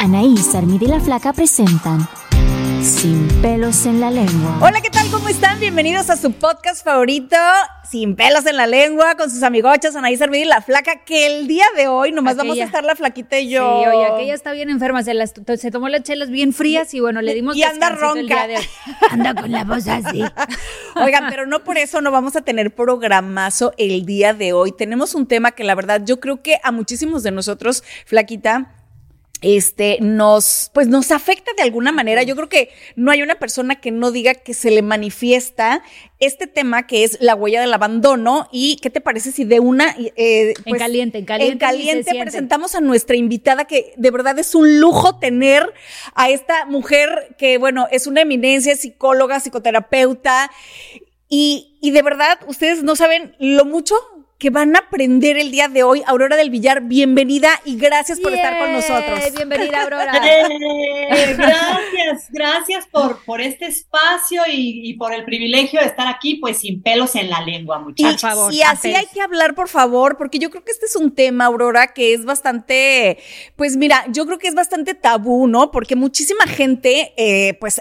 Anaís, Armida y la Flaca presentan Sin pelos en la lengua. Hola, ¿qué tal? ¿Cómo están? Bienvenidos a su podcast favorito, Sin pelos en la lengua, con sus amigochas Anaís, Armida y la Flaca, que el día de hoy nomás vamos a estar la flaquita y yo. Sí, oye, aquella está bien enferma, se, las- se tomó las chelas bien frías y bueno, le dimos Y anda ronca. día de hoy. Anda con la voz así. Oigan, pero no por eso no vamos a tener programazo el día de hoy. Tenemos un tema que la verdad yo creo que a muchísimos de nosotros, Flaquita, este, nos, pues nos afecta de alguna manera. Yo creo que no hay una persona que no diga que se le manifiesta este tema que es la huella del abandono. ¿Y qué te parece si de una... eh, En caliente, en caliente En caliente presentamos a nuestra invitada que de verdad es un lujo tener a esta mujer que, bueno, es una eminencia, psicóloga, psicoterapeuta. Y, y de verdad, ustedes no saben lo mucho que van a aprender el día de hoy. Aurora del Villar, bienvenida y gracias por estar con nosotros. Bienvenida, Aurora. Eh, gracias, gracias por, por este espacio y, y por el privilegio de estar aquí, pues sin pelos en la lengua, Y, muchachos. favor, y así hay que hablar, por favor, porque yo creo que este es un tema, Aurora, que es bastante, pues mira, yo creo que es bastante tabú, ¿no? Porque muchísima gente, eh, pues,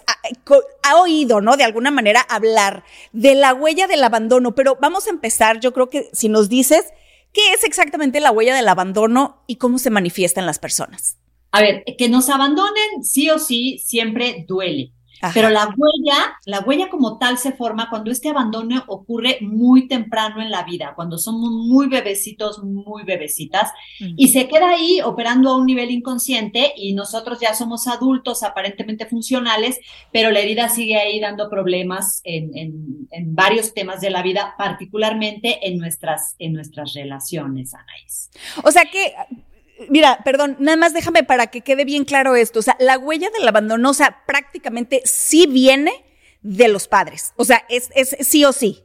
ha, oído, ¿no? De alguna manera hablar de la huella del abandono, pero vamos a empezar, yo creo que si nos dices, ¿qué es exactamente la huella del abandono y cómo se manifiesta en las personas? A ver, que nos abandonen sí o sí siempre duele. Ajá. Pero la huella, la huella como tal se forma cuando este abandono ocurre muy temprano en la vida, cuando somos muy bebecitos, muy bebecitas, y se queda ahí operando a un nivel inconsciente y nosotros ya somos adultos aparentemente funcionales, pero la herida sigue ahí dando problemas en, en- en varios temas de la vida, particularmente en nuestras, en nuestras relaciones, Anaís. O sea que, mira, perdón, nada más déjame para que quede bien claro esto. O sea, la huella del abandono, o sea, prácticamente sí viene de los padres. O sea, es, es sí o sí.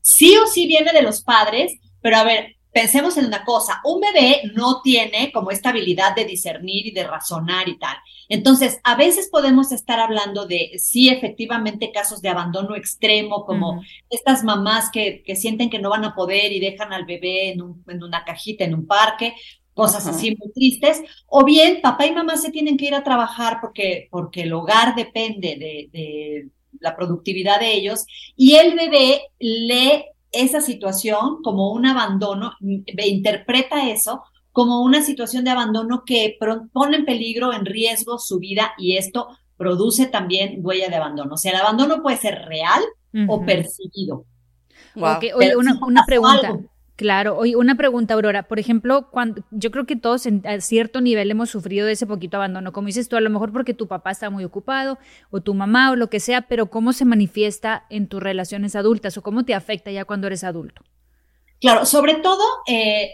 sí o sí viene de los padres, pero a ver, pensemos en una cosa, un bebé no tiene como esta habilidad de discernir y de razonar y tal. Entonces, a veces podemos estar hablando de, sí, efectivamente, casos de abandono extremo, como estas mamás que, que sienten que no van a poder y dejan al bebé en, un- en una cajita, en un parque, cosas Ajá. así muy tristes, o bien papá y mamá se tienen que ir a trabajar porque, porque el hogar depende de, de la productividad de ellos, y el bebé lee esa situación como un abandono, interpreta eso como una situación de abandono que pone en peligro, en riesgo su vida, y esto produce también huella de abandono. O sea, el abandono puede ser real o percibido. Wow. Oye, una, una pregunta. algo. Claro, oye, una pregunta, Aurora. Por ejemplo, cuando yo creo que todos en, a cierto nivel hemos sufrido de ese poquito abandono, como dices tú, a lo mejor porque tu papá está muy ocupado o tu mamá o lo que sea, pero ¿cómo se manifiesta en tus relaciones adultas o cómo te afecta ya cuando eres adulto? Claro, sobre todo eh,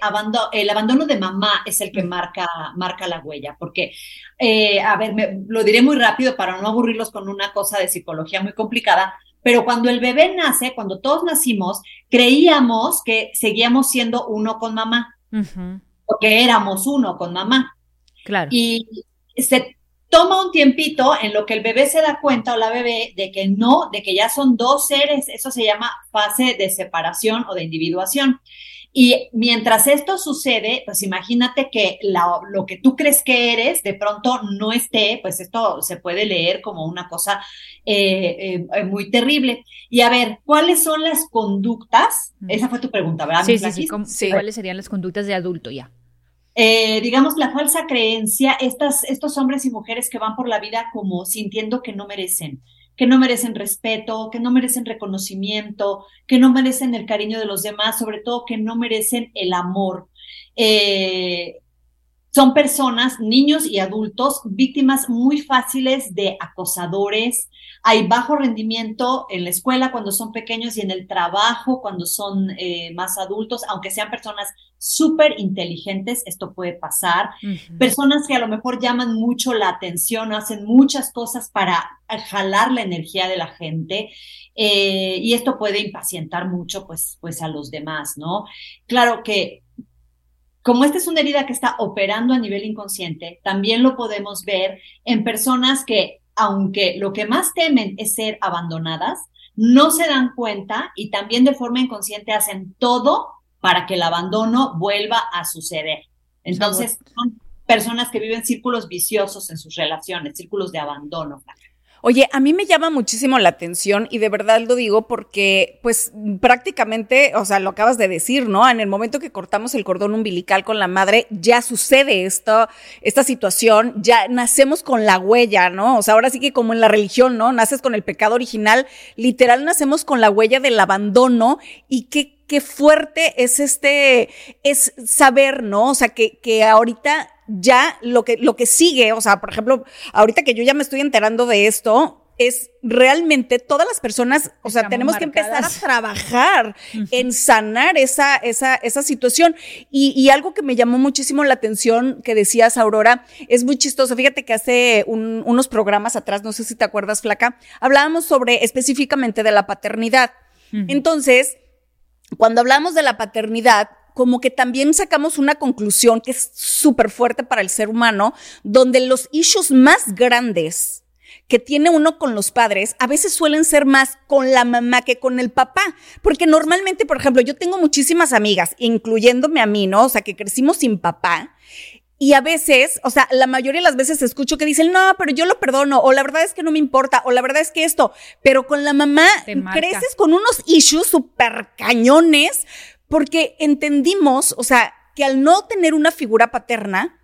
el abandono de mamá es el que marca, marca la huella, porque, eh, a ver, me- lo diré muy rápido para no aburrirlos con una cosa de psicología muy complicada, pero cuando el bebé nace, cuando todos nacimos, creíamos que seguíamos siendo uno con mamá, porque éramos uno con mamá. Claro. Y se toma un tiempito en lo que el bebé se da cuenta o la bebé de que no, de que ya son dos seres, eso se llama fase de separación o de individuación. Y mientras esto sucede, pues imagínate que lo que tú crees que eres de pronto no esté, pues esto se puede leer como una cosa eh, eh, muy terrible. Y a ver, ¿cuáles son las conductas? Esa fue tu pregunta, ¿verdad? Sí, sí, sí, ¿Cuáles serían las conductas de adulto ya? Eh, digamos, la falsa creencia, estas, estos hombres y mujeres que van por la vida como sintiendo que no merecen, que no merecen respeto, que no merecen reconocimiento, que no merecen el cariño de los demás, sobre todo que no merecen el amor. Eh, son personas, niños y adultos, víctimas muy fáciles de acosadores. Hay bajo rendimiento en la escuela cuando son pequeños y en el trabajo cuando son eh, más adultos, aunque sean personas súper inteligentes, esto puede pasar. Personas que a lo mejor llaman mucho la atención, hacen muchas cosas para jalar la energía de la gente. Eh, y esto puede impacientar mucho pues, pues a los demás, ¿no? Claro que como esta es una herida que está operando a nivel inconsciente, también lo podemos ver en personas que, aunque lo que más temen es ser abandonadas, no se dan cuenta y también de forma inconsciente hacen todo para que el abandono vuelva a suceder. Entonces, son personas que viven círculos viciosos en sus relaciones, círculos de abandono. Oye, a mí me llama muchísimo la atención y de verdad lo digo porque, pues prácticamente, o sea, lo acabas de decir, ¿no? En el momento que cortamos el cordón umbilical con la madre, ya sucede esto, esta situación, ya nacemos con la huella, ¿no? O sea, ahora sí que como en la religión, ¿no? Naces con el pecado original, literal nacemos con la huella del abandono y qué qué fuerte es este, es saber, ¿no? O sea, que, que ahorita ya lo que, lo que sigue, o sea, por ejemplo, ahorita que yo ya me estoy enterando de esto, es realmente todas las personas, o sea, tenemos que empezar a trabajar en sanar esa, esa, esa situación. Y, algo que me llamó muchísimo la atención que decías, Aurora, es muy chistoso. Fíjate que hace unos programas atrás, no sé si te acuerdas, Flaca, hablábamos sobre específicamente de la paternidad. Entonces, cuando hablamos de la paternidad, como que también sacamos una conclusión que es súper fuerte para el ser humano, donde los issues más grandes que tiene uno con los padres a veces suelen ser más con la mamá que con el papá. Porque normalmente, por ejemplo, yo tengo muchísimas amigas, incluyéndome a mí, ¿no? O sea, que crecimos sin papá. Y a veces, o sea, la mayoría de las veces escucho que dicen, no, pero yo lo perdono, o la verdad es que no me importa, o la verdad es que esto, pero con la mamá creces con unos issues súper cañones porque entendimos, o sea, que al no tener una figura paterna,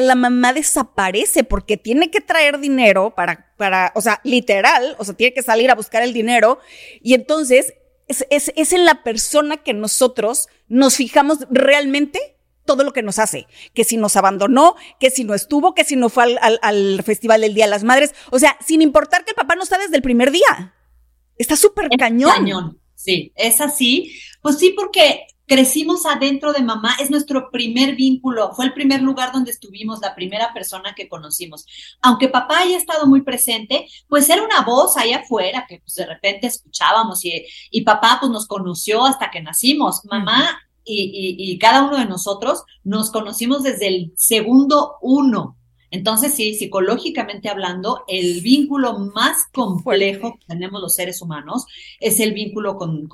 la mamá desaparece porque tiene que traer dinero para, para, o sea, literal, o sea, tiene que salir a buscar el dinero y entonces es, es, es en la persona que nosotros nos fijamos realmente todo lo que nos hace, que si nos abandonó, que si no estuvo, que si no fue al, al, Festival del Día de las Madres, o sea, sin importar que el papá no está desde el primer día. Está súper cañón. Cañón, sí, es así. Pues sí, porque crecimos adentro de mamá, es nuestro primer vínculo, fue el primer lugar donde estuvimos, la primera persona que conocimos. Aunque papá haya estado muy presente, pues era una voz ahí afuera que pues de repente escuchábamos y, y papá pues nos conoció hasta que nacimos. Mamá y, y, y cada uno de nosotros nos conocimos desde el segundo uno entonces, sí, psicológicamente hablando, el vínculo más complejo que tenemos los seres humanos es el vínculo con,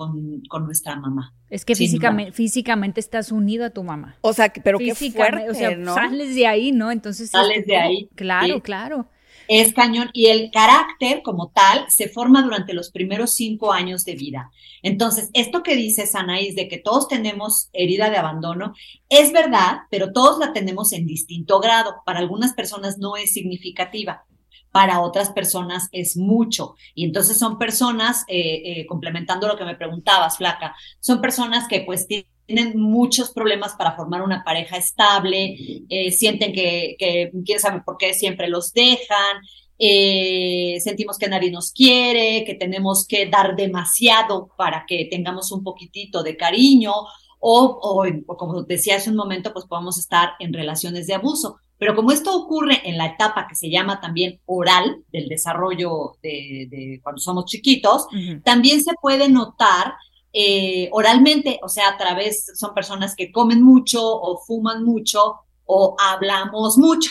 nuestra mamá. Es que físicamente, físicamente estás unido a tu mamá. O sea, pero qué fuerte, o sea, sales de ahí, ¿no? Entonces. Sales de ahí. Claro, claro es cañón y el carácter como tal se forma durante los primeros cinco años de vida. Entonces, esto que dice Anaís de que todos tenemos herida de abandono, es verdad, pero todos la tenemos en distinto grado. Para algunas personas no es significativa para otras personas es mucho. Y entonces son personas, eh, eh, complementando lo que me preguntabas, Flaca, son personas que pues tienen muchos problemas para formar una pareja estable, eh, sienten que, que, quién sabe por qué siempre los dejan, sentimos que nadie nos quiere, que tenemos que dar demasiado para que tengamos un poquitito de cariño o, o, como decía hace un momento, pues podemos estar en relaciones de abuso. Pero como esto ocurre en la etapa que se llama también oral del desarrollo de, cuando somos chiquitos, también se puede notar eh, oralmente, o sea, a través, son personas que comen mucho o fuman mucho o hablamos mucho.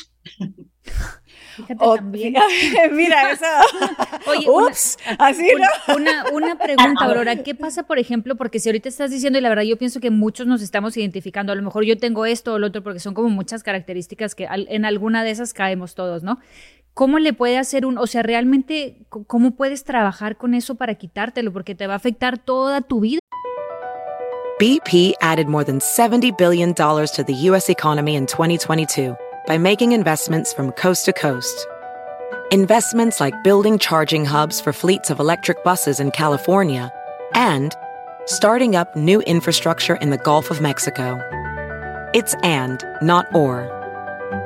Fíjate también. Mira, eso. Oye, Ups, así no. Una, una pregunta, Aurora. ¿Qué pasa, por ejemplo? Porque si ahorita estás diciendo, y la verdad yo pienso que muchos nos estamos identificando, a lo mejor yo tengo esto o lo otro, porque son como muchas características que en alguna de esas caemos todos, ¿no? ¿Cómo le puede hacer un, o sea, realmente, cómo puedes trabajar con eso para quitártelo? Porque te va a afectar toda tu vida. BP added more than $70 billion to the U.S. economy in 2022 by making investments from coast to coast. Investments like building charging hubs for fleets of electric buses in California and starting up new infrastructure in the Gulf of Mexico. It's and, not or.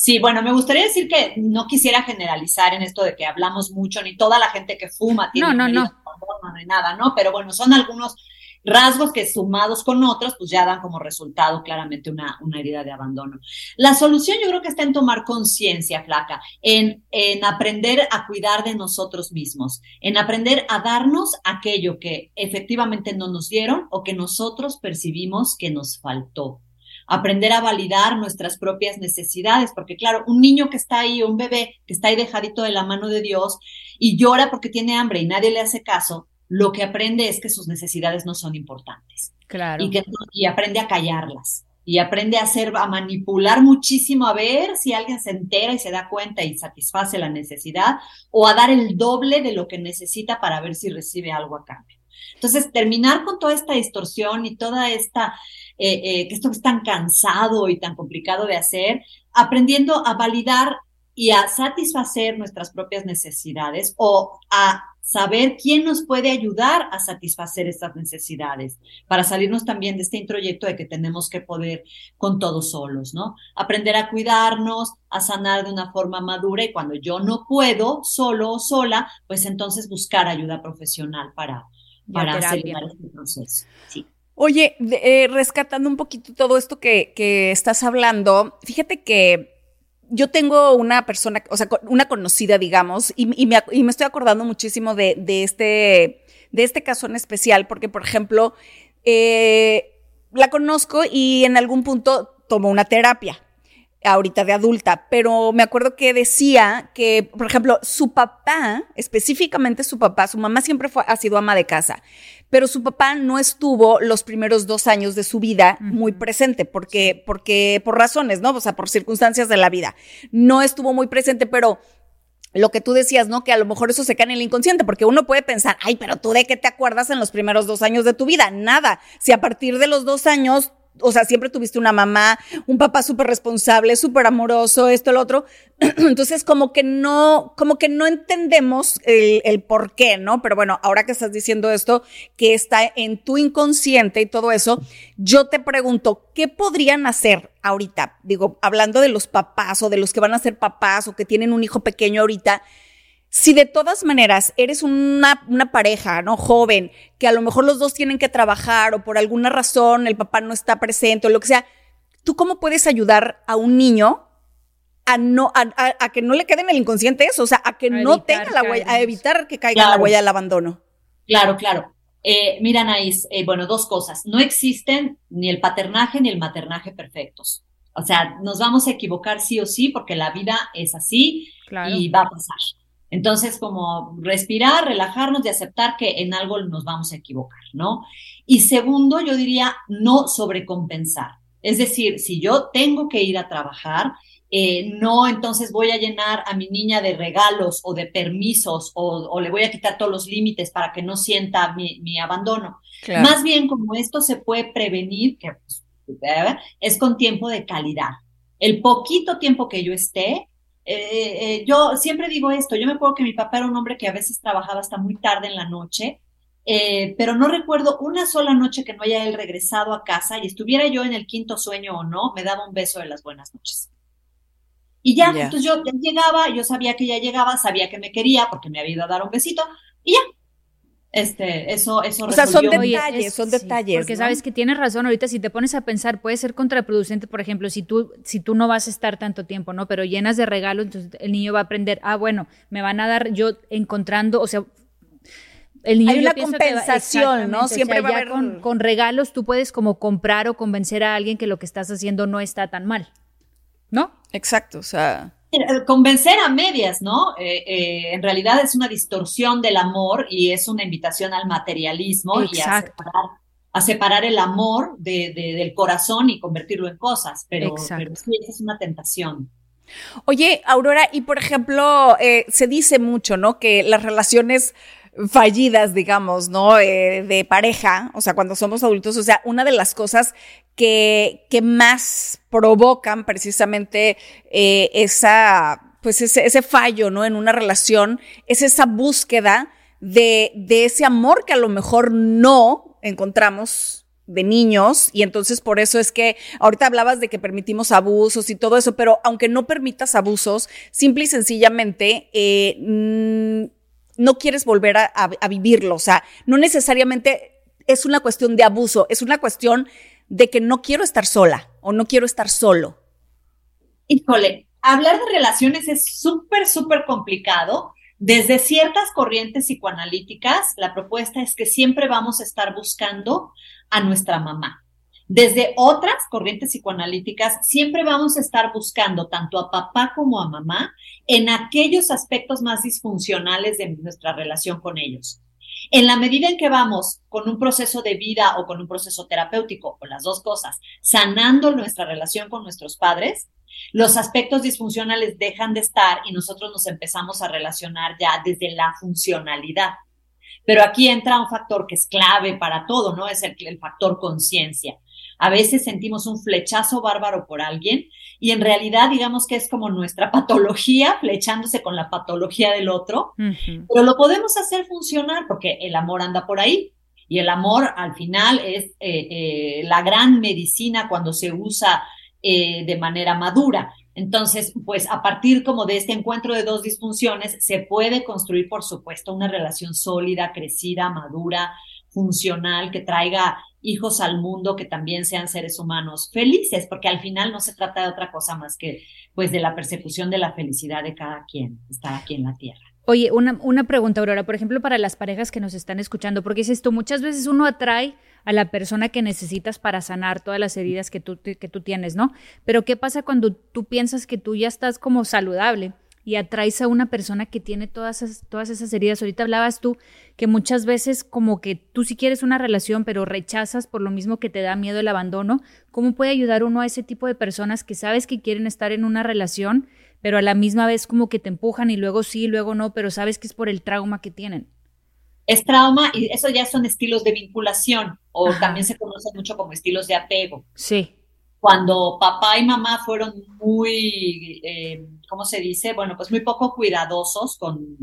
Sí, bueno, me gustaría decir que no quisiera generalizar en esto de que hablamos mucho, ni toda la gente que fuma tiene no, no, no. hay nada, ¿no? Pero bueno, son algunos rasgos que sumados con otros, pues ya dan como resultado claramente una, una herida de abandono. La solución yo creo que está en tomar conciencia, flaca, en, en aprender a cuidar de nosotros mismos, en aprender a darnos aquello que efectivamente no nos dieron o que nosotros percibimos que nos faltó aprender a validar nuestras propias necesidades, porque claro, un niño que está ahí, un bebé que está ahí dejadito de la mano de Dios y llora porque tiene hambre y nadie le hace caso, lo que aprende es que sus necesidades no son importantes. Claro. Y, que, y aprende a callarlas. Y aprende a hacer, a manipular muchísimo, a ver si alguien se entera y se da cuenta y satisface la necesidad, o a dar el doble de lo que necesita para ver si recibe algo a cambio. Entonces, terminar con toda esta distorsión y toda esta, eh, eh, que esto es tan cansado y tan complicado de hacer, aprendiendo a validar y a satisfacer nuestras propias necesidades o a saber quién nos puede ayudar a satisfacer estas necesidades, para salirnos también de este introyecto de que tenemos que poder con todos solos, ¿no? Aprender a cuidarnos, a sanar de una forma madura y cuando yo no puedo solo o sola, pues entonces buscar ayuda profesional para, para acelerar este proceso. Sí. Oye, eh, rescatando un poquito todo esto que, que estás hablando, fíjate que yo tengo una persona, o sea, una conocida, digamos, y, me, y me, estoy acordando muchísimo de, de, este, de este caso en especial, porque, por ejemplo, eh, la conozco y en algún punto tomó una terapia, ahorita de adulta, pero me acuerdo que decía que, por ejemplo, su papá, específicamente su papá, su mamá siempre fue, ha sido ama de casa, pero su papá no estuvo los primeros dos años de su vida muy presente, porque, porque, por razones, ¿no? O sea, por circunstancias de la vida. No estuvo muy presente, pero lo que tú decías, ¿no? Que a lo mejor eso se cae en el inconsciente, porque uno puede pensar, ay, pero tú de qué te acuerdas en los primeros dos años de tu vida? Nada. Si a partir de los dos años o sea, siempre tuviste una mamá, un papá súper responsable, súper amoroso, esto, lo otro. Entonces, como que no, como que no entendemos el, el, por qué, ¿no? Pero bueno, ahora que estás diciendo esto, que está en tu inconsciente y todo eso, yo te pregunto, ¿qué podrían hacer ahorita? Digo, hablando de los papás o de los que van a ser papás o que tienen un hijo pequeño ahorita, si de todas maneras eres una, una, pareja, ¿no? Joven, que a lo mejor los dos tienen que trabajar o por alguna razón el papá no está presente o lo que sea, ¿tú cómo puedes ayudar a un niño a no, a, a, que no le quede en el inconsciente eso? O sea, a que no tenga la huella, a evitar que caiga claro. la huella del abandono. Claro, claro. Eh, mira, Anaís, eh, bueno, dos cosas. No existen ni el paternaje ni el maternaje perfectos. O sea, nos vamos a equivocar sí o sí porque la vida es así claro. y va a pasar. Entonces, como respirar, relajarnos y aceptar que en algo nos vamos a equivocar, ¿no? Y segundo, yo diría no sobrecompensar. Es decir, si yo tengo que ir a trabajar, eh, no entonces voy a llenar a mi niña de regalos o de permisos o, o le voy a quitar todos los límites para que no sienta mi, mi abandono. Claro. Más bien, como esto se puede prevenir, que pues, es con tiempo de calidad. El poquito tiempo que yo esté, eh, yo siempre digo esto, yo me acuerdo que mi papá era un hombre que a veces trabajaba hasta muy tarde en la noche, pero no recuerdo una sola noche que no haya él regresado a casa y estuviera yo en el quinto sueño o no, me daba un beso de las buenas noches. Y ya, entonces yo llegaba, yo sabía que ya llegaba, sabía que me quería porque me había ido a dar un besito y ya. Este, eso, eso. O sea, son detalles, son detalles. porque sabes que tienes razón. Ahorita, si te pones a pensar, puede ser contraproducente, por ejemplo, si tú, si tú no vas a estar tanto tiempo, ¿no? Pero llenas de regalos, entonces el niño va a aprender, ah, bueno, me van a dar yo encontrando, o sea, el niño Hay una compensación, ¿no? Siempre va a haber... con, con regalos tú puedes como comprar o convencer a alguien que lo que estás haciendo no está tan mal. ¿no? Exacto, o sea. Eh, convencer a medias, ¿no? Eh, eh, en realidad es una distorsión del amor y es una invitación al materialismo y a separar, el amor del corazón y convertirlo en cosas, pero, pero sí, es una tentación. Oye, Aurora, y por ejemplo, se dice mucho, ¿no? Que las relaciones fallidas, digamos, ¿no? de pareja, o sea, cuando somos adultos, o sea, una de las cosas que, que más provocan precisamente eh, esa, pues ese, ese, fallo, ¿no? En una relación, es esa búsqueda de, de ese amor que a lo mejor no encontramos de niños y entonces por eso es que ahorita hablabas de que permitimos abusos y todo eso, pero aunque no permitas abusos, simple y sencillamente eh, no quieres volver a, vivirlo, o sea, no necesariamente es una cuestión de abuso, es una cuestión de que no quiero estar sola o no quiero estar solo? Híjole, hablar de relaciones es súper, súper complicado. Desde ciertas corrientes psicoanalíticas, la propuesta es que siempre vamos a estar buscando a nuestra mamá. Desde otras corrientes psicoanalíticas, siempre vamos a estar buscando tanto a papá como a mamá en aquellos aspectos más disfuncionales de nuestra relación con ellos. En la medida en que vamos con un proceso de vida o con un proceso terapéutico, o las dos cosas, sanando nuestra relación con nuestros padres, los aspectos disfuncionales dejan de estar y nosotros nos empezamos a relacionar ya desde la funcionalidad. Pero aquí entra un factor que es clave para todo, ¿no? Es el, el factor conciencia. A veces sentimos un flechazo bárbaro por alguien y en realidad digamos que es como nuestra patología flechándose con la patología del otro, pero lo podemos hacer funcionar porque el amor anda por ahí. Y el amor al final es eh, eh, la gran medicina cuando se usa eh, de manera madura. Entonces, pues a partir como de este encuentro de dos disfunciones, se puede construir, por supuesto, una relación sólida, crecida, madura, funcional, que traiga hijos al mundo que también sean seres humanos felices, porque al final no se trata de otra cosa más que pues de la persecución de la felicidad de cada quien está aquí en la tierra. Oye, una, una pregunta, Aurora, por ejemplo, para las parejas que nos están escuchando, porque es esto, muchas veces uno atrae a la persona que necesitas para sanar todas las heridas que tú, que tú tienes, ¿no? Pero ¿qué pasa cuando tú piensas que tú ya estás como saludable? Y atraes a una persona que tiene todas esas, todas esas heridas. Ahorita hablabas tú que muchas veces como que tú sí quieres una relación, pero rechazas por lo mismo que te da miedo el abandono. ¿Cómo puede ayudar uno a ese tipo de personas que sabes que quieren estar en una relación, pero a la misma vez como que te empujan y luego sí, luego no, pero sabes que es por el trauma que tienen? Es trauma y eso ya son estilos de vinculación o también se conoce mucho como estilos de apego. Sí cuando papá y mamá fueron muy, eh, ¿cómo se dice? Bueno, pues muy poco cuidadosos con,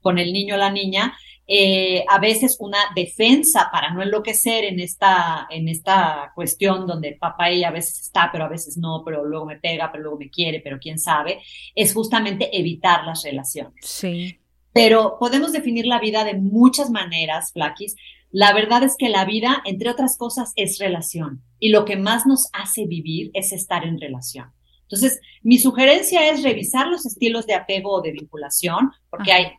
con el niño o la niña, eh, a veces una defensa para no enloquecer en esta, en esta cuestión donde papá y a veces está, pero a veces no, pero luego me pega, pero luego me quiere, pero quién sabe, es justamente evitar las relaciones. Sí. Pero podemos definir la vida de muchas maneras, Flaquis. La verdad es que la vida, entre otras cosas, es relación y lo que más nos hace vivir es estar en relación. Entonces, mi sugerencia es revisar los estilos de apego o de vinculación, porque hay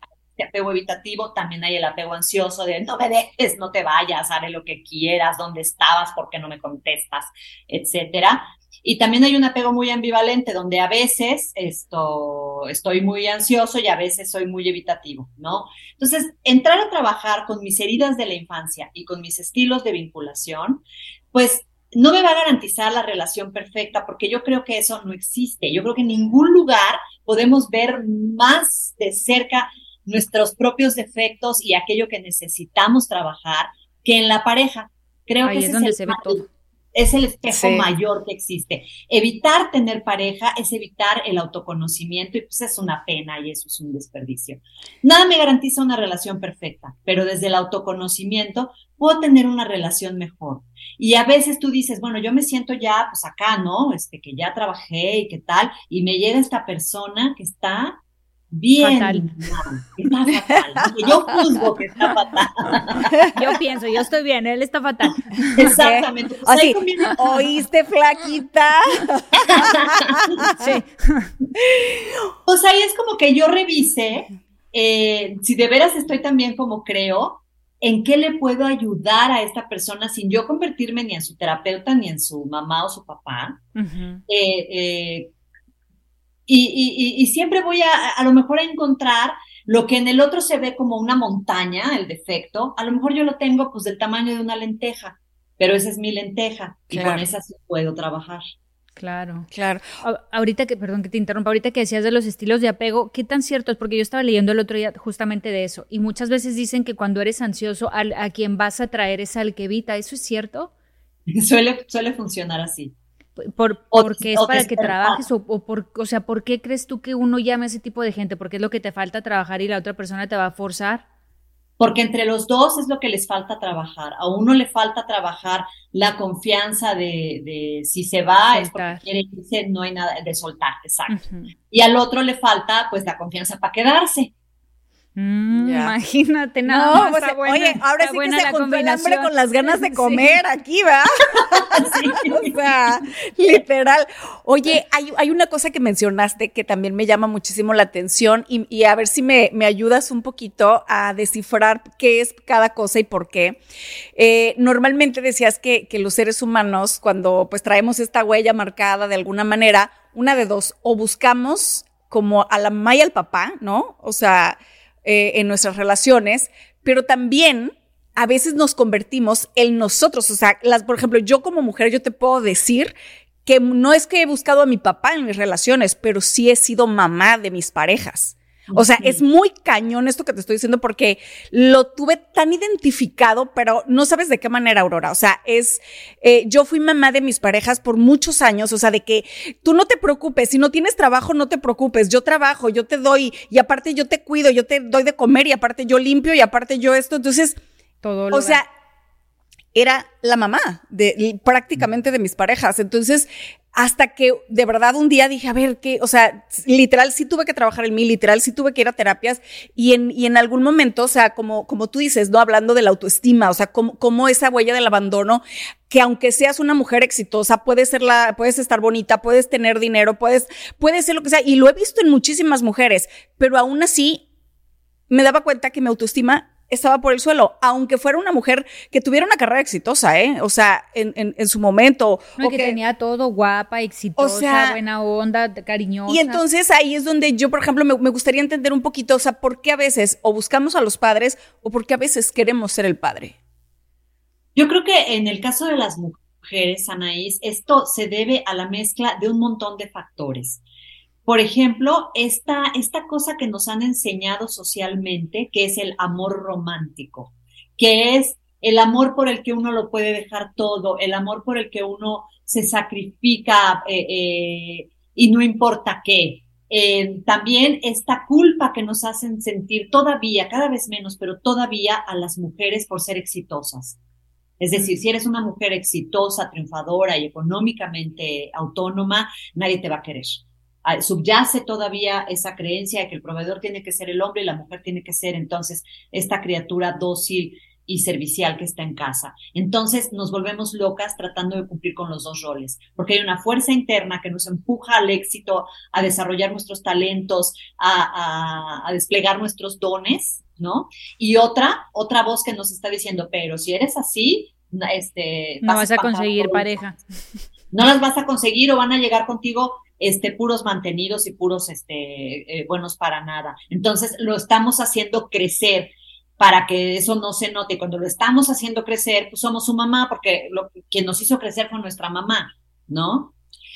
apego evitativo, también hay el apego ansioso de no me dejes, no te vayas, haré lo que quieras, dónde estabas, por qué no me contestas, etcétera. Y también hay un apego muy ambivalente, donde a veces esto, estoy muy ansioso y a veces soy muy evitativo, ¿no? Entonces, entrar a trabajar con mis heridas de la infancia y con mis estilos de vinculación, pues no me va a garantizar la relación perfecta, porque yo creo que eso no existe. Yo creo que en ningún lugar podemos ver más de cerca nuestros propios defectos y aquello que necesitamos trabajar que en la pareja. Creo que es donde se ve todo es el espejo mayor que existe. Evitar tener pareja es evitar el autoconocimiento y pues es una pena y eso es un desperdicio. Nada me garantiza una relación perfecta, pero desde el autoconocimiento puedo tener una relación mejor. Y a veces tú dices, bueno, yo me siento ya pues acá, ¿no? Este que ya trabajé y qué tal, y me llega esta persona que está Bien, fatal. está fatal. Yo juzgo que está fatal. Yo pienso, yo estoy bien, él está fatal. Exactamente. Pues Así, ¿Oíste, flaquita? sí. Pues ahí es como que yo revise eh, si de veras estoy también como creo, en qué le puedo ayudar a esta persona sin yo convertirme ni en su terapeuta ni en su mamá o su papá. eh, eh, y, siempre voy a, a lo mejor a encontrar lo que en el otro se ve como una montaña, el defecto, a lo mejor yo lo tengo pues del tamaño de una lenteja, pero esa es mi lenteja y con esa sí puedo trabajar. Claro, claro. ahorita que, perdón que te interrumpa, ahorita que decías de los estilos de apego, ¿qué tan cierto es? Porque yo estaba leyendo el otro día justamente de eso y muchas veces dicen que cuando eres ansioso, a quien vas a traer es al que evita, ¿eso es cierto? suele, suele funcionar así. Por, porque es para que trabajes o, por, o sea, ¿por qué crees tú que uno llame a ese tipo de gente? Porque es lo que te falta trabajar y la otra persona te va a forzar. Porque entre los dos es lo que les falta trabajar. A uno le falta trabajar la confianza de, de si se va es porque quiere irse, no hay nada de soltar, exacto. Y al otro le falta pues la confianza para quedarse. Mm, imagínate, nada no, pues, Oye, ahora sí que se juntó el hambre con las ganas de comer aquí, ¿va? o sea, literal. Oye, hay, hay, una cosa que mencionaste que también me llama muchísimo la atención y, a ver si me, me, ayudas un poquito a descifrar qué es cada cosa y por qué. Eh, normalmente decías que, que los seres humanos, cuando pues traemos esta huella marcada de alguna manera, una de dos, o buscamos como a la mamá y al papá, ¿no? O sea, eh, en nuestras relaciones, pero también a veces nos convertimos en nosotros. O sea, las, por ejemplo, yo como mujer, yo te puedo decir que no es que he buscado a mi papá en mis relaciones, pero sí he sido mamá de mis parejas. O sea, es muy cañón esto que te estoy diciendo porque lo tuve tan identificado, pero no sabes de qué manera, Aurora. O sea, es, eh, yo fui mamá de mis parejas por muchos años, o sea, de que tú no te preocupes, si no tienes trabajo, no te preocupes, yo trabajo, yo te doy, y aparte yo te cuido, yo te doy de comer, y aparte yo limpio, y aparte yo esto. Entonces, todo lo o sea, era la mamá de prácticamente de mis parejas. Entonces, hasta que de verdad un día dije, a ver, qué, o sea, literal sí tuve que trabajar en mí, literal sí tuve que ir a terapias y en, y en algún momento, o sea, como, como tú dices, ¿no? Hablando de la autoestima, o sea, como, como esa huella del abandono, que aunque seas una mujer exitosa, puedes ser la, puedes estar bonita, puedes tener dinero, puedes, puedes ser lo que sea, y lo he visto en muchísimas mujeres, pero aún así me daba cuenta que mi autoestima estaba por el suelo, aunque fuera una mujer que tuviera una carrera exitosa, ¿eh? O sea, en, en, su momento. o que, tenía todo guapa, exitosa, buena onda, cariñosa. Y entonces ahí es donde yo, por ejemplo, me, me, gustaría entender un poquito, o sea, por qué a veces o buscamos a los padres o por qué a veces queremos ser el padre. Yo creo que en el caso de las mujeres, Anaís, esto se debe a la mezcla de un montón de factores. Por ejemplo, esta, esta cosa que nos han enseñado socialmente, que es el amor romántico, que es el amor por el que uno lo puede dejar todo, el amor por el que uno se sacrifica eh, eh, y no importa qué. Eh, también esta culpa que nos hacen sentir todavía, cada vez menos, pero todavía a las mujeres por ser exitosas. Es decir, si eres una mujer exitosa, triunfadora y económicamente autónoma, nadie te va a querer. Ah, subyace todavía esa creencia de que el proveedor tiene que ser el hombre y la mujer tiene que ser entonces esta criatura dócil y servicial que está en casa. Entonces nos volvemos locas tratando de cumplir con los dos roles, porque hay una fuerza interna que nos empuja al éxito, a desarrollar nuestros talentos, a, desplegar nuestros dones, ¿no? Y otra, otra voz que nos está diciendo, pero si eres así, este... No vas, a conseguir pareja. No las vas a conseguir o van a llegar contigo este, puros mantenidos y puros este, eh, buenos para nada. Entonces lo estamos haciendo crecer para que eso no se note. Cuando lo estamos haciendo crecer, pues somos su mamá, porque lo que nos hizo crecer fue nuestra mamá, ¿no?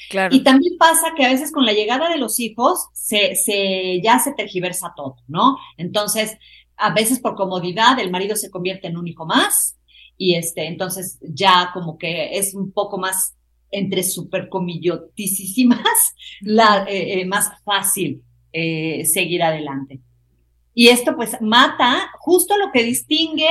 Claro. Y también pasa que a veces con la llegada de los hijos se, se ya se tergiversa todo, ¿no? Entonces, a veces por comodidad el marido se convierte en un hijo más y este, entonces ya como que es un poco más entre supercomillotísimas, la, eh, eh, más fácil eh, seguir adelante. Y esto pues mata justo lo que distingue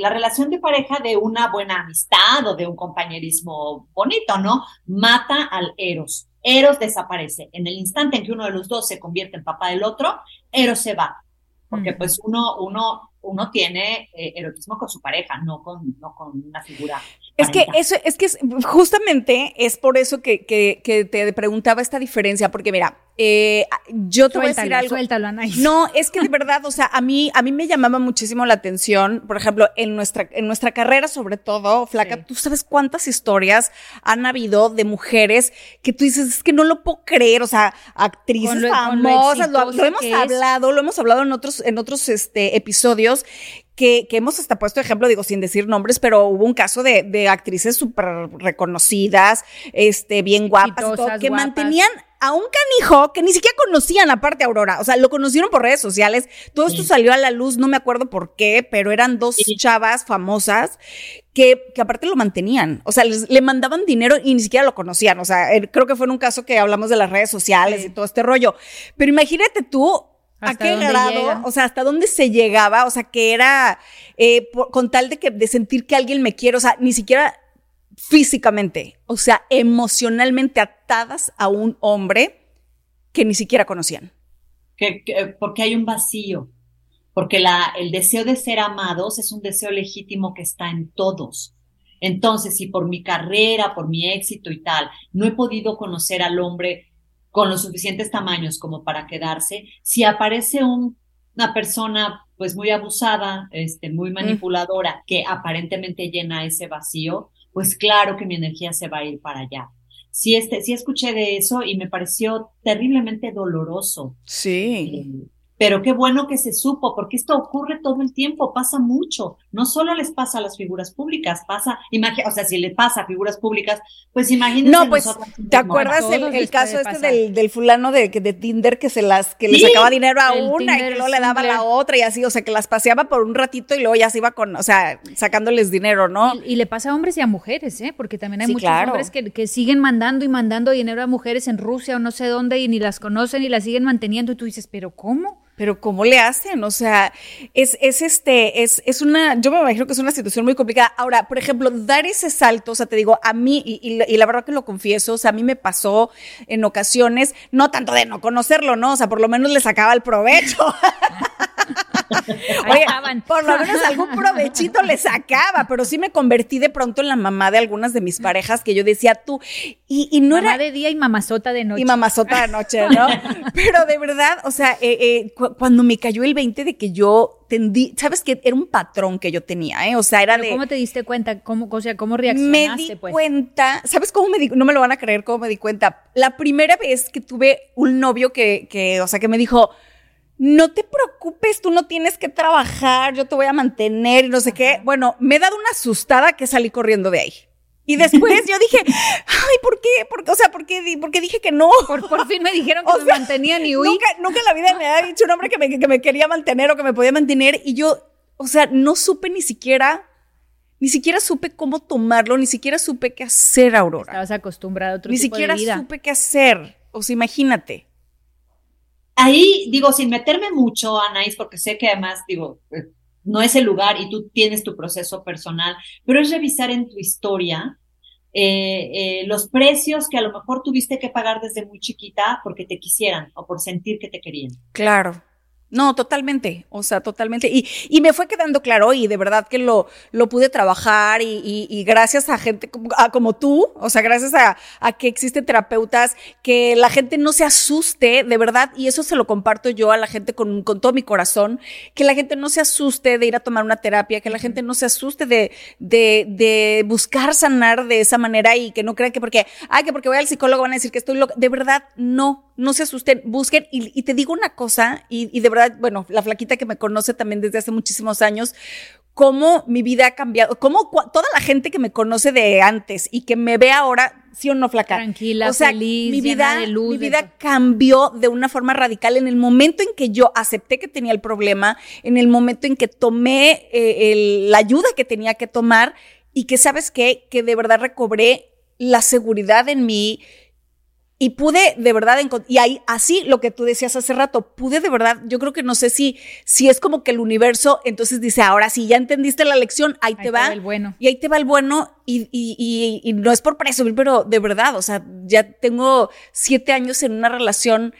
la relación de pareja de una buena amistad o de un compañerismo bonito, ¿no? Mata al Eros. Eros desaparece. En el instante en que uno de los dos se convierte en papá del otro, Eros se va. Porque pues uno, uno uno tiene eh, erotismo con su pareja, no con, no con una figura. Es que eso, es que justamente es por eso que, que, que te preguntaba esta diferencia, porque mira, eh, yo te voy a decir algo. Suéltalo, No, es que de verdad, o sea, a mí, a mí me llamaba muchísimo la atención, por ejemplo, en nuestra, en nuestra carrera, sobre todo, Flaca, tú sabes cuántas historias han habido de mujeres que tú dices, es que no lo puedo creer, o sea, actrices famosas, lo, hemos hablado, lo hemos hablado en otros, en otros este, episodios, que, que, hemos hasta puesto ejemplo, digo, sin decir nombres, pero hubo un caso de, de actrices súper reconocidas, este, bien guapas, que mantenían a un canijo que ni siquiera conocían aparte Aurora, o sea, lo conocieron por redes sociales, todo esto salió a la luz, no me acuerdo por qué, pero eran dos chavas famosas que, que, aparte lo mantenían, o sea, le mandaban dinero y ni siquiera lo conocían, o sea, eh, creo que fue en un caso que hablamos de las redes sociales y todo este rollo, pero imagínate tú ¿A qué grado? O sea, hasta dónde se llegaba, o sea, que era eh, con tal de que de sentir que alguien me quiere, o sea, ni siquiera físicamente, o sea, emocionalmente atadas a un hombre que ni siquiera conocían. Que, porque hay un vacío, porque la, el deseo de ser amados es un deseo legítimo que está en todos. Entonces, si por mi carrera, por mi éxito y tal, no he podido conocer al hombre con los suficientes tamaños como para quedarse, si aparece una persona pues muy abusada, este, muy mm. manipuladora, que aparentemente llena ese vacío, pues claro que mi energía se va a ir para allá. Sí, este, sí escuché de eso y me pareció terriblemente doloroso. Sí. Eh, pero qué bueno que se supo, porque esto ocurre todo el tiempo, pasa mucho. No solo les pasa a las figuras públicas, pasa, o sea, si le pasa a figuras públicas, pues imagínense. No, pues, ¿te acuerdas el, caso este del, del, fulano de, de Tinder que se las, que le sacaba dinero a una y que luego le daba a la otra y así, o sea, que las paseaba por un ratito y luego ya se iba con, o sea, sacándoles dinero, ¿no? Y, le pasa a hombres y a mujeres, ¿eh? Porque también hay muchos hombres que, que siguen mandando y mandando dinero a mujeres en Rusia o no sé dónde y ni las conocen y las siguen manteniendo y tú dices, ¿pero cómo? Pero ¿cómo le hacen? O sea, es, es este, es, es una, yo me imagino que es una situación muy complicada. Ahora, por ejemplo, dar ese salto, o sea, te digo, a mí, y, y, la verdad que lo confieso, o sea, a mí me pasó en ocasiones, no tanto de no conocerlo, ¿no? O sea, por lo menos le sacaba el provecho. Oye, por lo menos algún provechito le sacaba, pero sí me convertí de pronto en la mamá de algunas de mis parejas que yo decía tú, y, y no mamá era. de día y mamazota de noche. Y mamazota de noche, ¿no? pero de verdad, o sea, eh, eh, cuando me cayó el 20 de que yo tendí, sabes que era un patrón que yo tenía, ¿eh? O sea, era de. ¿Cómo te diste cuenta? ¿Cómo, o sea, cómo reaccionaste? Me di pues? cuenta, ¿sabes cómo me di? No me lo van a creer cómo me di cuenta. La primera vez que tuve un novio que, que o sea, que me dijo, no te preocupes, tú no tienes que trabajar, yo te voy a mantener y no sé qué. Bueno, me he dado una asustada que salí corriendo de ahí. Y después yo dije, ay, ¿por qué? ¿Por, o sea, ¿por qué, dije que no? Por, por fin me dijeron que me mantenían y huí. Nunca, nunca en la vida me había dicho un hombre que me, que me quería mantener o que me podía mantener. Y yo, o sea, no supe ni siquiera, ni siquiera supe cómo tomarlo, ni siquiera supe qué hacer, Aurora. Estabas acostumbrada a otro ni tipo de vida. Ni siquiera supe qué hacer. O sea, imagínate. Ahí, digo, sin meterme mucho, Anaís, porque sé que además, digo, eh, no es el lugar y tú tienes tu proceso personal, pero es revisar en tu historia eh, eh, los precios que a lo mejor tuviste que pagar desde muy chiquita porque te quisieran o por sentir que te querían. Claro. No, totalmente, o sea, totalmente. Y, y me fue quedando claro y de verdad que lo, lo pude trabajar y, y, y gracias a gente como, a, como, tú, o sea, gracias a, a, que existen terapeutas, que la gente no se asuste, de verdad, y eso se lo comparto yo a la gente con, con todo mi corazón, que la gente no se asuste de ir a tomar una terapia, que la gente no se asuste de, de, de buscar sanar de esa manera y que no crean que porque, ay, que porque voy al psicólogo van a decir que estoy loca. De verdad, no, no se asusten, busquen. Y, y te digo una cosa, y, y de verdad, bueno, la flaquita que me conoce también desde hace muchísimos años, cómo mi vida ha cambiado, cómo toda la gente que me conoce de antes y que me ve ahora ¿sí o no, flaca? Tranquila, o sea, feliz, mi vida, de luz, mi vida cambió de una forma radical en el momento en que yo acepté que tenía el problema, en el momento en que tomé eh, el- la ayuda que tenía que tomar y que, ¿sabes qué? Que de verdad recobré la seguridad en mí y pude de verdad encont- y ahí así lo que tú decías hace rato pude de verdad yo creo que no sé si si es como que el universo entonces dice ahora sí ya entendiste la lección ahí, Ahí te va el bueno. y ahí te va el bueno y, y, y, y no es por presumir pero de verdad o sea ya tengo siete años en una relación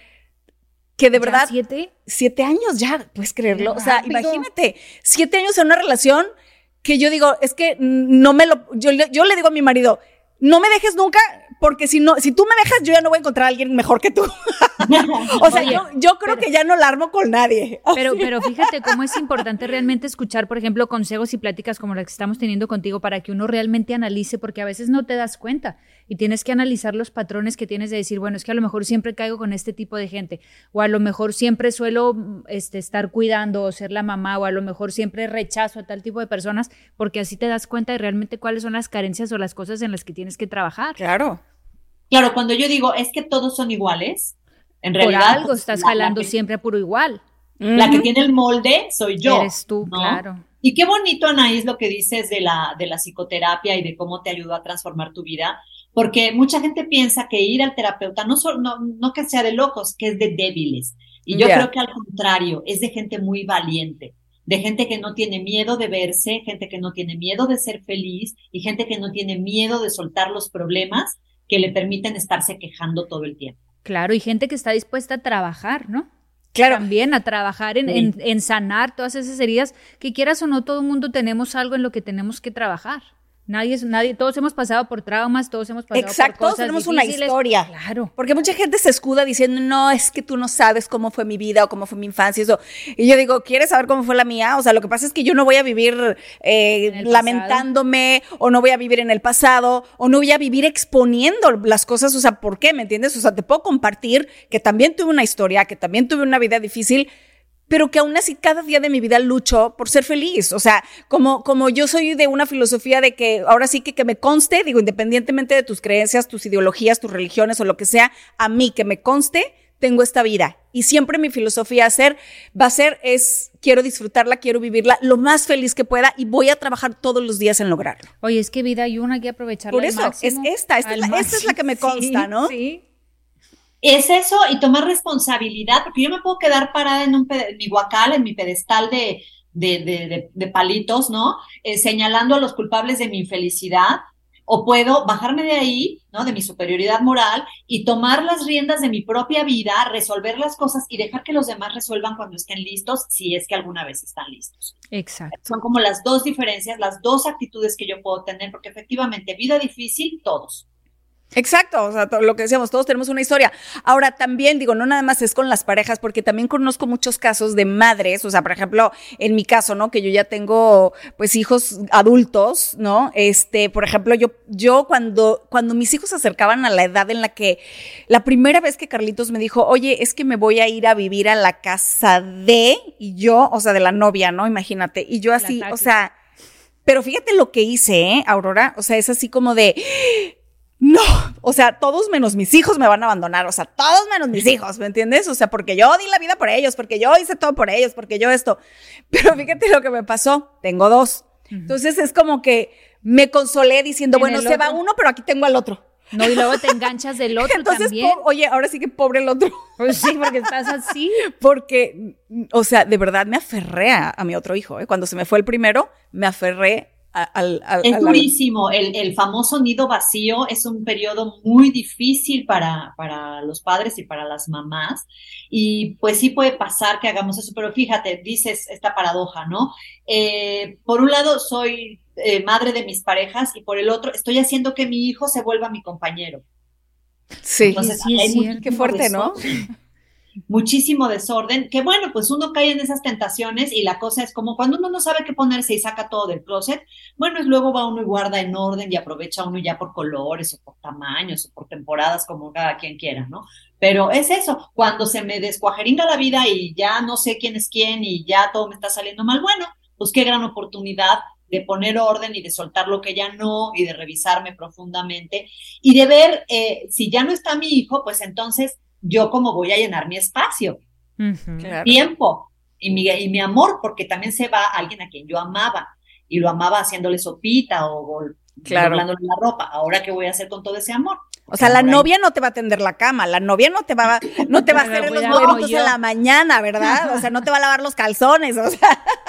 que de ¿Ya verdad siete? siete años ya, puedes creerlo. Qué O sea, rápido. imagínate, siete años en una relación que yo digo, es que no me lo, yo, yo le digo a mi marido, no me dejes nunca, porque si no, si tú me dejas, yo ya no voy a encontrar a alguien mejor que tú. o sea, Oye, yo, yo creo que ya no la armo con nadie. Pero, pero fíjate cómo es importante realmente escuchar, por ejemplo, consejos y pláticas como las que estamos teniendo contigo para que uno realmente analice, porque a veces no te das cuenta y tienes que analizar los patrones que tienes de decir, bueno, es que a lo mejor siempre caigo con este tipo de gente, o a lo mejor siempre suelo este, estar cuidando o ser la mamá, o a lo mejor siempre rechazo a tal tipo de personas, porque así te das cuenta de realmente cuáles son las carencias o las cosas en las que tienes que trabajar. Claro. Claro, cuando yo digo es que todos son iguales, en Por realidad algo pues, estás la- que- siempre a puro igual. La que tiene el molde soy yo. Eres tú, ¿no? claro. Y qué bonito, Anaís, lo que dices de la, de la psicoterapia y de cómo te ayudó a transformar tu vida, porque mucha gente piensa que ir al terapeuta no, so- no, no que sea de locos, que es de débiles. Y yo creo que al contrario, es de gente muy valiente, de gente que no tiene miedo de verse, gente que no tiene miedo de ser feliz y gente que no tiene miedo de soltar los problemas que le permiten estarse quejando todo el tiempo. Claro, y gente que está dispuesta a trabajar, ¿no? Claro. También a trabajar en, Sí. en- en sanar todas esas heridas, que quieras o no, todo el mundo tenemos algo en lo que tenemos que trabajar. Nadie es, nadie, todos hemos pasado por traumas, todos hemos pasado Exacto, por todos cosas tenemos una difíciles. historia. Claro. Porque mucha gente se escuda diciendo, no, es que tú no sabes cómo fue mi vida o cómo fue mi infancia. Eso. Y yo digo, ¿quieres saber cómo fue la mía? O sea, lo que pasa es que yo no voy a vivir eh, lamentándome o no voy a vivir en el pasado o no voy a vivir exponiendo las cosas. O sea, ¿por qué? ¿Me entiendes? O sea, te puedo compartir que también tuve una historia, que también tuve una vida difícil, pero que aún así cada día de mi vida lucho por ser feliz. O sea, como, como yo soy de una filosofía de que ahora sí que, que me conste, digo, independientemente de tus creencias, tus ideologías, tus religiones o lo que sea, a mí que me conste, tengo esta vida. Y siempre mi filosofía a ser, va a ser, es, quiero disfrutarla, quiero vivirla lo más feliz que pueda y voy a trabajar todos los días en lograrlo. Oye, es que vida hay una, que aprovecharla Por al eso, máximo, es esta, esta es la- esta es la que me consta, Sí, ¿no? Sí. Es eso y tomar responsabilidad, porque yo me puedo quedar parada en, un en mi guacal, en mi pedestal de, de, de, de- de palitos, ¿no? Eh, señalando a los culpables de mi infelicidad, o puedo bajarme de ahí, ¿no? De mi superioridad moral y tomar las riendas de mi propia vida, resolver las cosas y dejar que los demás resuelvan cuando estén listos, si es que alguna vez están listos. Exacto. Son como las dos diferencias, las dos actitudes que yo puedo tener, porque efectivamente, vida difícil, todos. Exacto, o sea, lo que decíamos, todos tenemos una historia. Ahora también digo, no nada más es con las parejas, porque también conozco muchos casos de madres, o sea, por ejemplo, en mi caso, ¿no? Que yo ya tengo, pues, hijos adultos, ¿no? Este, por ejemplo, yo, yo cuando, cuando mis hijos se acercaban a la edad en la que, la primera vez que Carlitos me dijo, oye, es que me voy a ir a vivir a la casa de, y yo, o sea, de la novia, ¿no? Imagínate, y yo así, o sea, pero fíjate lo que hice, ¿eh, Aurora? O sea, es así como de, no, o sea, todos menos mis hijos me van a abandonar, o sea, todos menos mis hijos, ¿me entiendes? O sea, porque yo di la vida por ellos, porque yo hice todo por ellos, porque yo esto. Pero fíjate lo que me pasó, tengo dos. Entonces es como que me consolé diciendo, En bueno, se va uno, pero aquí tengo al otro. No, y luego te enganchas del otro Entonces, también. oye, ahora sí que pobre el otro, Pues sí, porque estás así. porque, o sea, de verdad me aferré a, a mi otro hijo. ¿eh? Cuando se me fue el primero, me aferré al... al- Es la- durísimo, el, el famoso nido vacío es un periodo muy difícil para, para los padres y para las mamás y pues sí puede pasar que hagamos eso, pero fíjate, dices esta paradoja, ¿no? Eh, por un lado soy eh, madre de mis parejas y por el otro estoy haciendo que mi hijo se vuelva mi compañero. Sí, Entonces, sí, es cierto. qué fuerte, ¿no? Muchísimo desorden, que bueno, pues uno cae en esas tentaciones y la cosa es como cuando uno no sabe qué ponerse y saca todo del closet, bueno, y luego va uno y guarda en orden y aprovecha uno ya por colores o por tamaños o por temporadas como cada quien quiera, ¿no? Pero es eso, cuando se me descuajeringa la vida y ya no sé quién es quién y ya todo me está saliendo mal, bueno, pues qué gran oportunidad de poner orden y de soltar lo que ya no y de revisarme profundamente y de ver eh, si ya no está mi hijo, pues entonces yo cómo voy a llenar mi espacio, tiempo y mi, y mi amor, porque también se va alguien a quien yo amaba y lo amaba haciéndole sopita o, claro. la ropa. Ahora, ¿qué voy a hacer con todo ese amor? O sea, la novia no te va a tender la cama, la novia no te va, no te va a hacer los movimientos en la mañana, ¿verdad? O sea, no te va a lavar los calzones, o sea.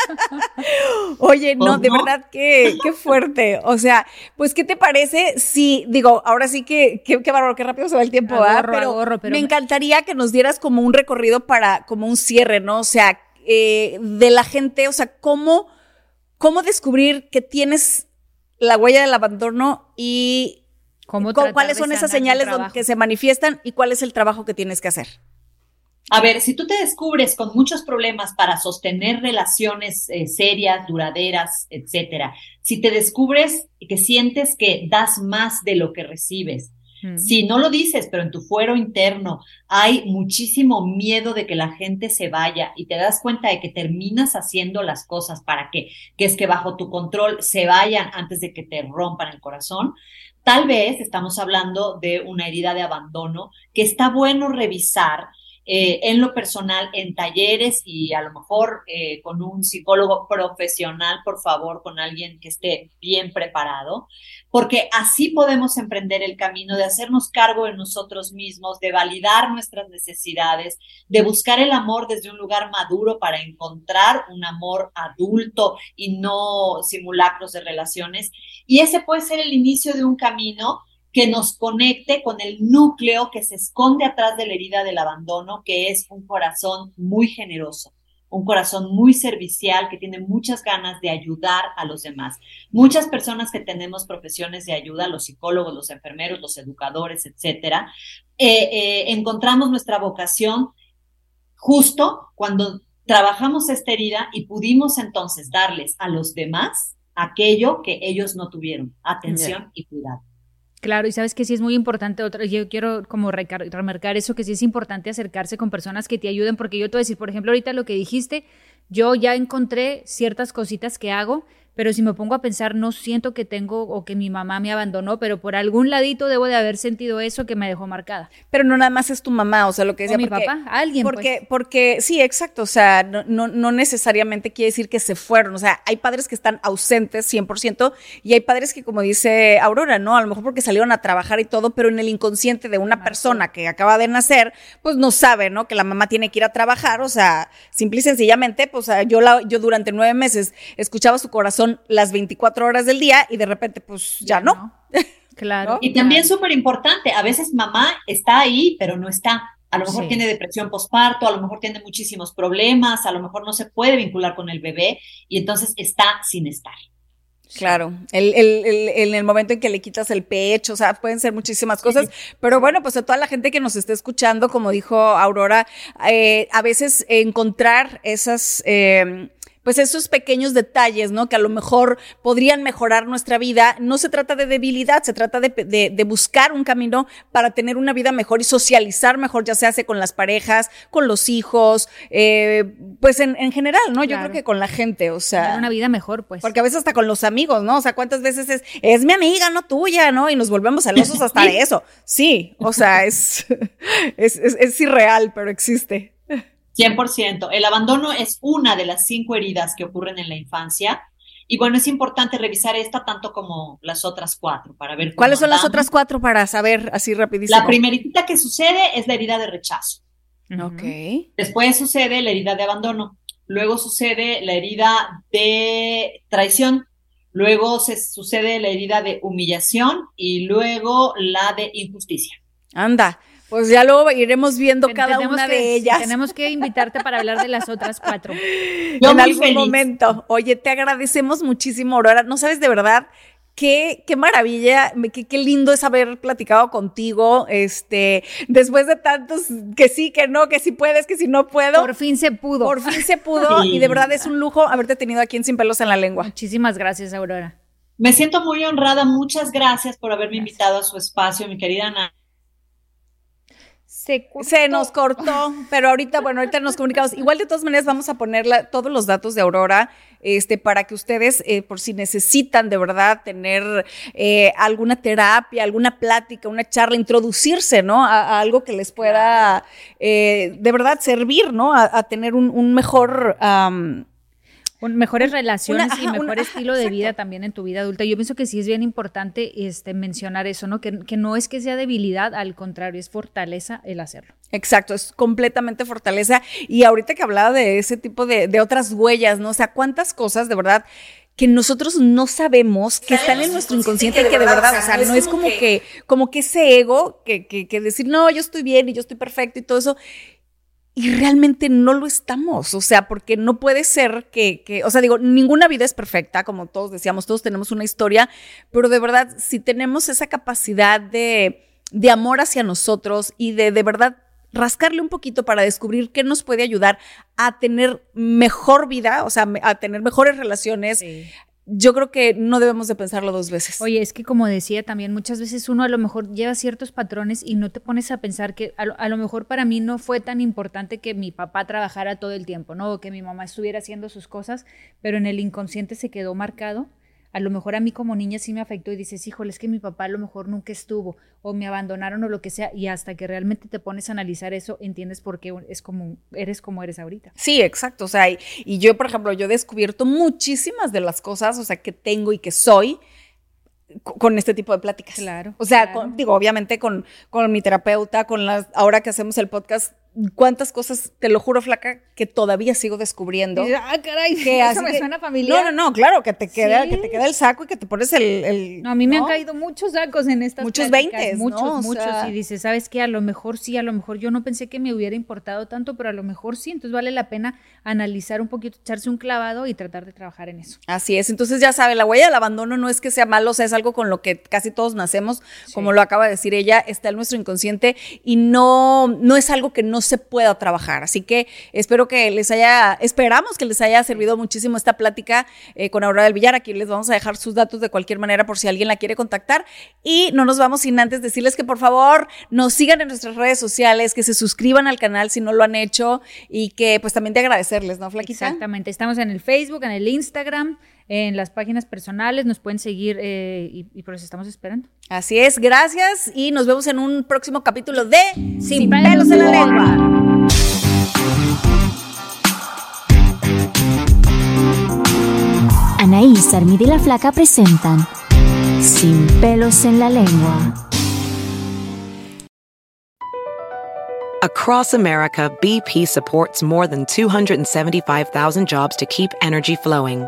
Oye, no, de verdad que qué fuerte. O sea, pues, ¿qué te parece si, digo, ahora sí que, qué, qué qué rápido se va el tiempo, ¿verdad? Pero, me encantaría que nos dieras como un recorrido para, como un cierre, ¿no? O sea, eh, de la gente, o sea, cómo, cómo descubrir que tienes la huella del abandono y ¿Cuáles son esas señales que se manifiestan y cuál es el trabajo que tienes que hacer? A ver, si tú te descubres con muchos problemas para sostener relaciones eh, serias, duraderas, etcétera, si te descubres que sientes que das más de lo que recibes, mm. si no lo dices, pero en tu fuero interno hay muchísimo miedo de que la gente se vaya y te das cuenta de que terminas haciendo las cosas para que, que es que bajo tu control se vayan antes de que te rompan el corazón, Tal vez estamos hablando de una herida de abandono que está bueno revisar eh, en lo personal, en talleres y a lo mejor eh, con un psicólogo profesional, por favor, con alguien que esté bien preparado, porque así podemos emprender el camino de hacernos cargo de nosotros mismos, de validar nuestras necesidades, de buscar el amor desde un lugar maduro para encontrar un amor adulto y no simulacros de relaciones. Y ese puede ser el inicio de un camino que nos conecte con el núcleo que se esconde atrás de la herida del abandono, que es un corazón muy generoso, un corazón muy servicial que tiene muchas ganas de ayudar a los demás. Muchas personas que tenemos profesiones de ayuda, los psicólogos, los enfermeros, los educadores, etcétera, eh, eh, encontramos nuestra vocación justo cuando trabajamos esta herida y pudimos entonces darles a los demás aquello que ellos no tuvieron, atención y cuidado. Claro, y sabes que sí es muy importante, otra, yo quiero como remarcar eso, que sí es importante acercarse con personas que te ayuden, porque yo te voy a decir, por ejemplo, ahorita lo que dijiste, yo ya encontré ciertas cositas que hago pero si me pongo a pensar, no siento que tengo o que mi mamá me abandonó, pero por algún ladito debo de haber sentido eso que me dejó marcada. Pero no nada más es tu mamá, o sea, lo que decía. mi papá, alguien. Porque, pues. porque, sí, exacto, o sea, no, no, necesariamente quiere decir que se fueron, o sea, hay padres que están ausentes 100% y hay padres que, como dice Aurora, ¿no? A lo mejor porque salieron a trabajar y todo, pero en el inconsciente de una persona que acaba de nacer, pues no sabe, ¿no? Que la mamá tiene que ir a trabajar, o sea, simple y sencillamente, pues yo, la, yo durante nueve meses escuchaba su corazón las 24 horas del día y de repente pues ya, no. Claro. Y también súper importante, a veces mamá está ahí, pero no está. A lo mejor tiene depresión postparto, a lo mejor tiene muchísimos problemas, a lo mejor no se puede vincular con el bebé y entonces está sin estar. Claro, el, el, el, en el momento en que le quitas el pecho, o sea, pueden ser muchísimas cosas, pero bueno, pues a toda la gente que nos esté escuchando, como dijo Aurora, eh, a veces encontrar esas... Eh, pues esos pequeños detalles, ¿no? Que a lo mejor podrían mejorar nuestra vida. No se trata de debilidad, se trata de, buscar un camino para tener una vida mejor y socializar mejor, ya se hace con las parejas, con los hijos, eh, pues en, general, ¿no? Yo creo que con la gente, o sea. una vida mejor, pues. Porque a veces hasta con los amigos, ¿no? O sea, ¿cuántas veces es, es mi amiga, no tuya, ¿no? Y nos volvemos celosos hasta de eso. Sí, o sea, es, es, es, es irreal, pero existe. 100%. El abandono es una de las cinco heridas que ocurren en la infancia. Y bueno, es importante revisar esta tanto como las otras cuatro para ver. ¿Cuáles son las otras cuatro para saber así rapidísimo? La primerita que sucede es la herida de rechazo. Ok. Después sucede la herida de abandono. Luego sucede la herida de traición. Luego se sucede la herida de humillación y luego la de injusticia. Anda, pues ya luego iremos viendo cada una de ellas. Tenemos que invitarte para hablar de las otras cuatro. en algún momento. Oye, te agradecemos muchísimo, Aurora. No sabes de verdad qué, qué maravilla, qué, qué, lindo es haber platicado contigo, este, después de tantos que sí, que no, que sí puedes, que si no puedo. Por fin se pudo. Por fin se pudo y de verdad es un lujo haberte tenido aquí en Sin Pelos en la Lengua. Muchísimas gracias, Aurora. Me siento muy honrada, muchas gracias por haberme invitado a su espacio, mi querida Ana. Se, nos cortó, pero ahorita, bueno, ahorita nos comunicamos. Igual de todas maneras vamos a poner todos los datos de Aurora este, para que ustedes, eh, por si necesitan de verdad tener eh, alguna terapia, alguna plática, una charla, introducirse, ¿no? A, algo que les pueda eh, de verdad servir, ¿no? A, tener un, mejor mejores relaciones y mejor estilo de vida también en tu vida adulta. Yo pienso que sí es bien importante este, mencionar eso, ¿no? Que, no es que sea debilidad, al contrario, es fortaleza el hacerlo. Exacto, es completamente fortaleza. Y ahorita que hablaba de ese tipo de, de otras huellas, ¿no? O sea, cuántas cosas de verdad que nosotros no sabemos que están en nuestro inconsciente y que de verdad, o sea, no es como que, como que ese ego que, que, que decir, no, yo estoy bien y yo estoy perfecto y todo eso y realmente no lo estamos, o sea, porque no puede ser que, que, o sea, digo, ninguna vida es perfecta, como todos decíamos, todos tenemos una historia, pero de verdad, si tenemos esa capacidad de, de amor hacia nosotros y de de verdad rascarle un poquito para descubrir qué nos puede ayudar a tener mejor vida, o sea, a tener mejores relaciones, yo creo que no debemos de pensarlo dos veces. Oye, es que como decía también, muchas veces uno a lo mejor lleva ciertos patrones y no te pones a pensar que a lo, mejor para mí no fue tan importante que mi papá trabajara todo el tiempo, ¿no? O que mi mamá estuviera haciendo sus cosas, pero en el inconsciente se quedó marcado a lo mejor a mí como niña sí me afectó y dices, híjole, es que mi papá a lo mejor nunca estuvo o me abandonaron o lo que sea y hasta que realmente te pones a analizar eso entiendes por qué es como eres como eres ahorita. Sí, exacto, o sea, y, yo por ejemplo, yo he descubierto muchísimas de las cosas, o sea, que tengo y que soy con este tipo de pláticas. Claro. O sea, digo, obviamente con, con mi terapeuta, con las, ahora que hacemos el podcast, cuántas cosas, te lo juro, flaca, que todavía sigo descubriendo. ah, caray, que eso me suena familiar. No, no, no, claro, que te queda, que te queda el saco y que te pones el. no, a mí me han caído muchos sacos en estas Muchos veinte, Muchos, muchos. y dices, ¿sabes qué? A lo mejor sí, a lo mejor yo no pensé que me hubiera importado tanto, pero a lo mejor sí. Entonces vale la pena analizar un poquito, echarse un clavado y tratar de trabajar en eso. Así es. Entonces ya sabe, la huella del abandono no es que sea malo, o sea, es algo con lo que casi todos nacemos, como lo acaba de decir ella, está en nuestro inconsciente y no, no es algo que no se pueda trabajar. Así que espero que les haya, esperamos que les haya servido muchísimo esta plática eh, con Aurora del Villar. Aquí les vamos a dejar sus datos de cualquier manera por si alguien la quiere contactar. Y no nos vamos sin antes decirles que por favor nos sigan en nuestras redes sociales, que se suscriban al canal si no lo han hecho y que pues también te agradecerles, ¿no, Flaquita? Exactamente. Estamos en el Facebook, en el Instagram en las páginas personales, nos pueden seguir eh, y, y, por eso estamos esperando. Así es, gracias y nos vemos en un próximo capítulo de Sin, pelos en la lengua. Anaís, Armida y la Flaca presentan Sin pelos en la lengua. Across America, BP supports more than 275,000 jobs to keep energy flowing.